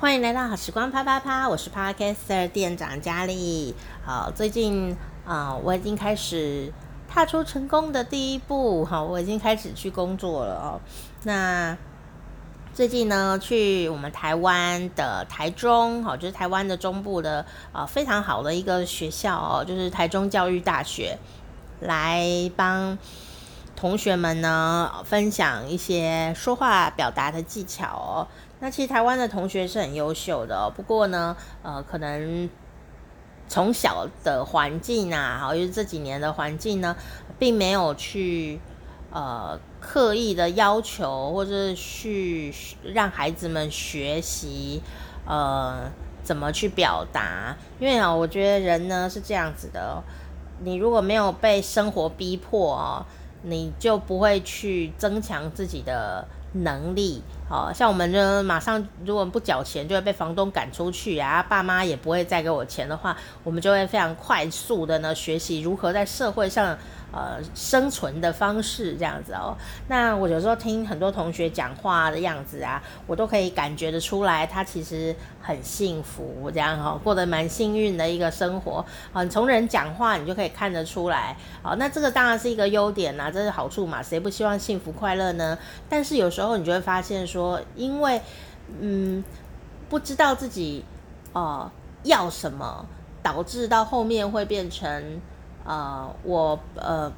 欢迎来到好时光啪啪啪，我是 Podcaster 店长佳丽。好，最近啊、我已经开始踏出成功的第一步。好，我已经开始去工作了哦。那最近呢，去我们台湾的台中，好，就是台湾的中部的啊、非常好的一个学校哦，就是台中教育大学，来帮同学们呢分享一些说话表达的技巧哦。那其实台湾的同学是很优秀的哦，不过呢，呃，可能从小的环境啊，好，就是这几年的环境呢，并没有去呃刻意的要求，或者去让孩子们学习呃怎么去表达。因为啊，我觉得人呢是这样子的哦，你如果没有被生活逼迫哦，你就不会去增强自己的能力。哦像我们呢，马上如果不缴钱，就会被房东赶出去啊！爸妈也不会再给我钱的话，我们就会非常快速的呢学习如何在社会上呃生存的方式这样子哦。那我有时候听很多同学讲话的样子啊，我都可以感觉得出来，他其实很幸福，这样哈、过得蛮幸运的一个生活啊。从人讲话，你就可以看得出来。好，那这个当然是一个优点呐，这是好处嘛，谁不希望幸福快乐呢？但是有时候你就会发现说。因为嗯，不知道自己呃要什么，导致到后面会变成呃我呃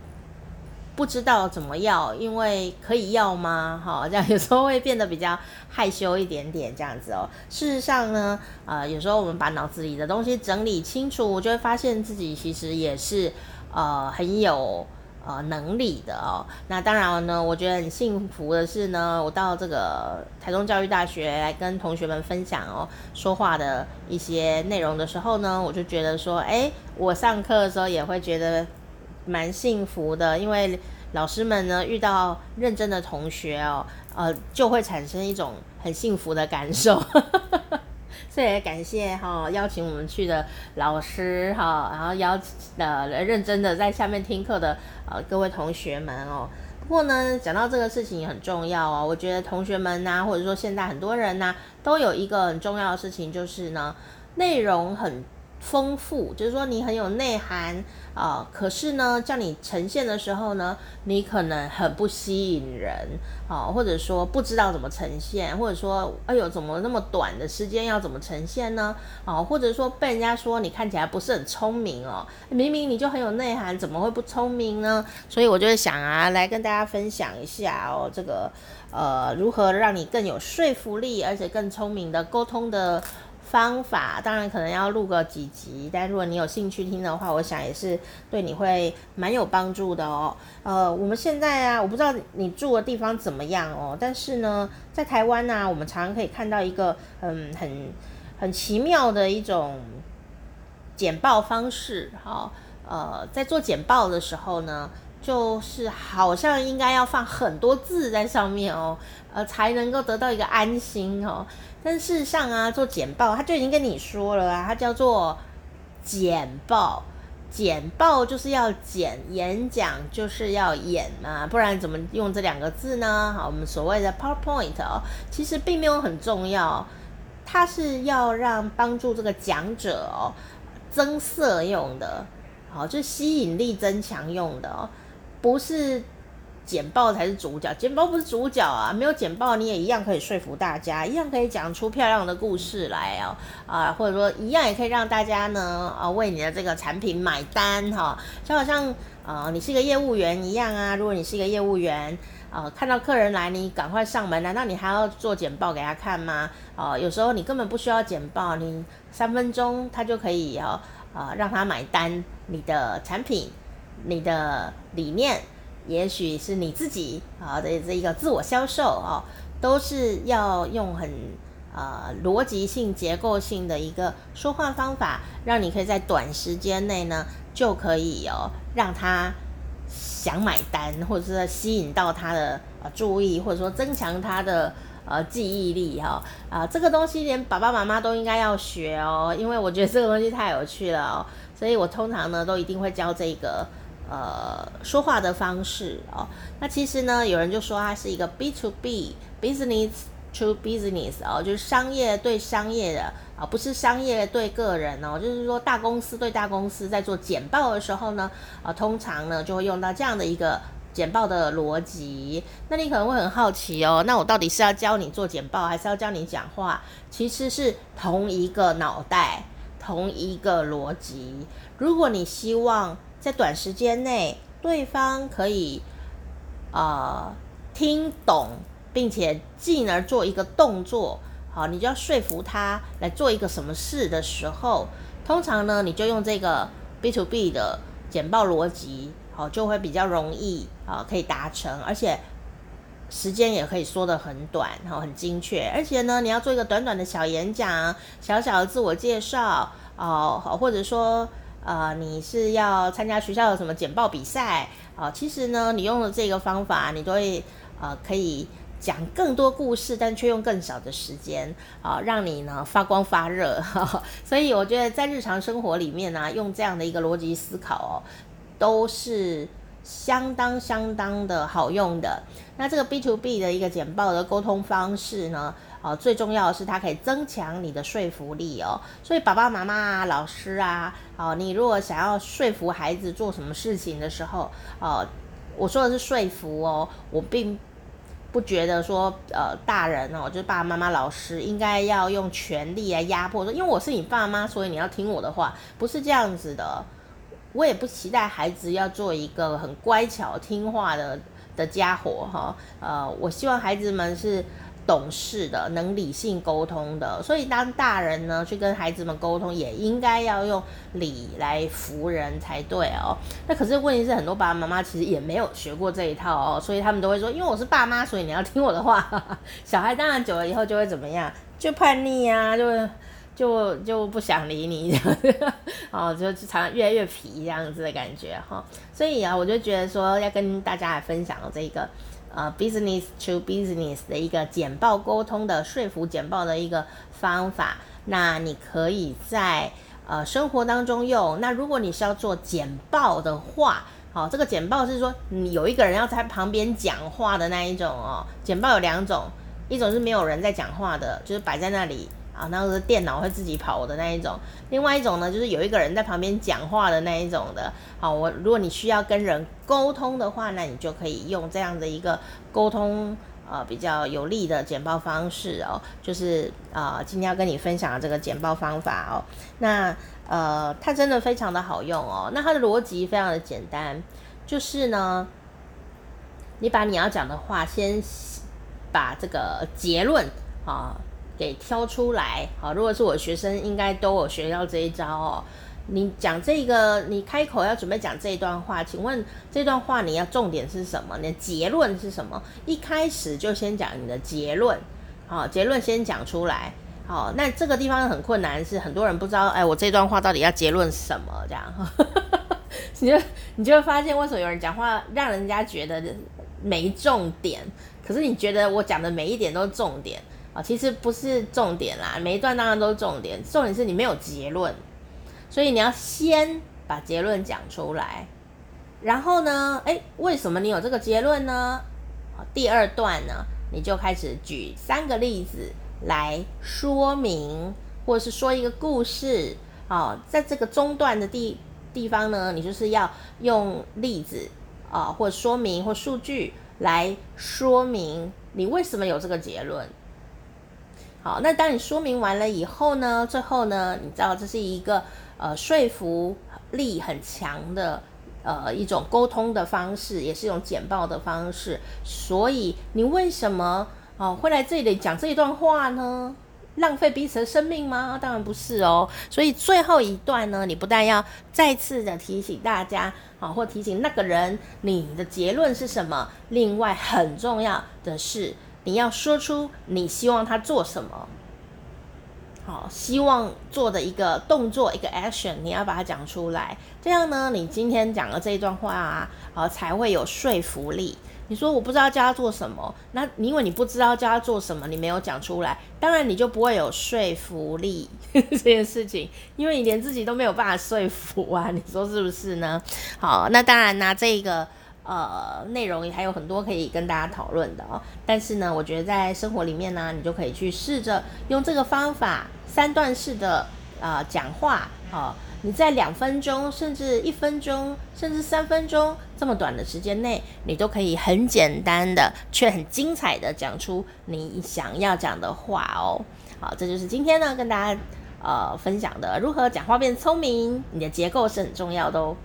不知道怎么要，因为可以要吗？哈，这样有时候会变得比较害羞一点点，这样子哦。事实上呢，呃，有时候我们把脑子里的东西整理清楚，就会发现自己其实也是呃很有。呃，能力的哦，那当然呢，我觉得很幸福的是呢，我到这个台中教育大学来跟同学们分享哦，说话的一些内容的时候呢，我就觉得说，哎，我上课的时候也会觉得蛮幸福的，因为老师们呢遇到认真的同学哦，呃，就会产生一种很幸福的感受。这也感谢哈邀请我们去的老师哈，然后邀呃认真的在下面听课的呃各位同学们哦。不过呢，讲到这个事情也很重要哦，我觉得同学们呐，或者说现在很多人呐，都有一个很重要的事情，就是呢内容很丰富，就是说你很有内涵啊、可是呢，叫你呈现的时候呢，你可能很不吸引人啊、或者说不知道怎么呈现，或者说哎呦，怎么那么短的时间要怎么呈现呢？啊、或者说被人家说你看起来不是很聪明哦，明明你就很有内涵，怎么会不聪明呢？所以我就想啊，来跟大家分享一下哦，这个呃，如何让你更有说服力，而且更聪明的沟通的。方法当然可能要录个几集，但如果你有兴趣听的话，我想也是对你会蛮有帮助的哦。呃，我们现在啊，我不知道你住的地方怎么样哦，但是呢，在台湾呢、啊，我们常常可以看到一个嗯很很奇妙的一种简报方式。哈，呃，在做简报的时候呢，就是好像应该要放很多字在上面哦，呃，才能够得到一个安心哦。但事实上啊，做简报他就已经跟你说了啊，它叫做简报，简报就是要简，演讲就是要演嘛，不然怎么用这两个字呢？好，我们所谓的 PowerPoint 哦，其实并没有很重要，它是要让帮助这个讲者哦增色用的，好，就吸引力增强用的哦，不是。简报才是主角，简报不是主角啊！没有简报，你也一样可以说服大家，一样可以讲出漂亮的故事来哦，啊，或者说一样也可以让大家呢，啊，为你的这个产品买单哈，就好像啊，你是一个业务员一样啊。如果你是一个业务员，啊，看到客人来，你赶快上门，难道你还要做简报给他看吗？啊，有时候你根本不需要简报，你三分钟他就可以啊，啊，让他买单你的产品，你的理念。也许是你自己啊的这一个自我销售啊，都是要用很呃逻辑性、结构性的一个说话方法，让你可以在短时间内呢就可以哦让他想买单，或者是吸引到他的呃注意，或者说增强他的呃记忆力哈啊，这个东西连爸爸妈妈都应该要学哦，因为我觉得这个东西太有趣了哦，所以我通常呢都一定会教这个。呃，说话的方式哦，那其实呢，有人就说它是一个 B to B business to business 哦，就是商业对商业的啊，不是商业对个人哦，就是说大公司对大公司在做简报的时候呢，啊，通常呢就会用到这样的一个简报的逻辑。那你可能会很好奇哦，那我到底是要教你做简报，还是要教你讲话？其实是同一个脑袋，同一个逻辑。如果你希望在短时间内对方可以、呃、听懂。并且进而做一个动作，好，你就要说服他来做一个什么事的时候，通常呢，你就用这个 B to B 的简报逻辑，好，就会比较容易啊，可以达成，而且时间也可以说得很短，然后，很精确，而且呢，你要做一个短短的小演讲，小小的自我介绍，哦，或者说，呃，你是要参加学校的什么简报比赛，啊，其实呢，你用了这个方法，你都会，呃，可以。讲更多故事，但却用更少的时间啊，让你呢发光发热。呵呵，所以我觉得在日常生活里面呢、用这样的一个逻辑思考哦，都是相当相当的好用的。那这个 B to B 的一个简报的沟通方式呢，啊，最重要的是它可以增强你的说服力哦。所以爸爸妈妈啊、老师啊，啊，你如果想要说服孩子做什么事情的时候，啊，我说的是说服哦，我并。不觉得说，呃，大人哦，就是爸爸妈妈、老师应该要用权力来压迫说，因为我是你爸妈，所以你要听我的话，不是这样子的。我也不期待孩子要做一个很乖巧听话的的家伙哈，呃，我希望孩子们是。懂事的，能理性沟通的，所以当大人呢去跟孩子们沟通，也应该要用理来服人才对哦。那可是问题是，很多爸爸妈妈其实也没有学过这一套哦，所以他们都会说，因为我是爸妈，所以你要听我的话。小孩当然久了以后就会怎么样，就叛逆啊，就就就不想理你这样，哦，就常常越来越皮这样子的感觉哈。所以啊，我就觉得说要跟大家来分享这个。呃，business to business 的一个简报沟通的说服简报的一个方法，那你可以在呃生活当中用。那如果你是要做简报的话，好，这个简报是说你有一个人要在旁边讲话的那一种哦。简报有两种，一种是没有人在讲话的，就是摆在那里。啊，那个是电脑会自己跑的那一种。另外一种呢，就是有一个人在旁边讲话的那一种的。好，我如果你需要跟人沟通的话，那你就可以用这样的一个沟通呃比较有利的简报方式哦。就是呃今天要跟你分享的这个简报方法哦。那呃它真的非常的好用哦。那它的逻辑非常的简单，就是呢，你把你要讲的话先把这个结论啊。给挑出来，好，如果是我学生，应该都有学到这一招哦。你讲这个，你开口要准备讲这一段话，请问这段话你要重点是什么？你的结论是什么？一开始就先讲你的结论，好，结论先讲出来，好，那这个地方很困难，是很多人不知道，哎，我这段话到底要结论什么？这样，你就你就会发现，为什么有人讲话让人家觉得没重点，可是你觉得我讲的每一点都是重点。啊，其实不是重点啦，每一段当然都是重点，重点是你没有结论，所以你要先把结论讲出来，然后呢，诶，为什么你有这个结论呢？第二段呢，你就开始举三个例子来说明，或者是说一个故事。哦，在这个中段的地地方呢，你就是要用例子啊，或说明或数据来说明你为什么有这个结论。好，那当你说明完了以后呢，最后呢，你知道这是一个呃说服力很强的呃一种沟通的方式，也是一种简报的方式。所以你为什么哦、会来这里讲这一段话呢？浪费彼此的生命吗？当然不是哦。所以最后一段呢，你不但要再次的提醒大家啊、或提醒那个人你的结论是什么，另外很重要的是。你要说出你希望他做什么，好，希望做的一个动作，一个 action，你要把它讲出来。这样呢，你今天讲的这一段话啊，啊，才会有说服力。你说我不知道叫他做什么，那因为你不知道叫他做什么，你没有讲出来，当然你就不会有说服力 这件事情，因为你连自己都没有办法说服啊，你说是不是呢？好，那当然呢，这个。呃，内容还有很多可以跟大家讨论的哦。但是呢，我觉得在生活里面呢，你就可以去试着用这个方法，三段式的呃讲话哦。你在两分钟，甚至一分钟，甚至三分钟这么短的时间内，你都可以很简单的却很精彩的讲出你想要讲的话哦。好，这就是今天呢跟大家呃分享的如何讲话变聪明，你的结构是很重要的哦。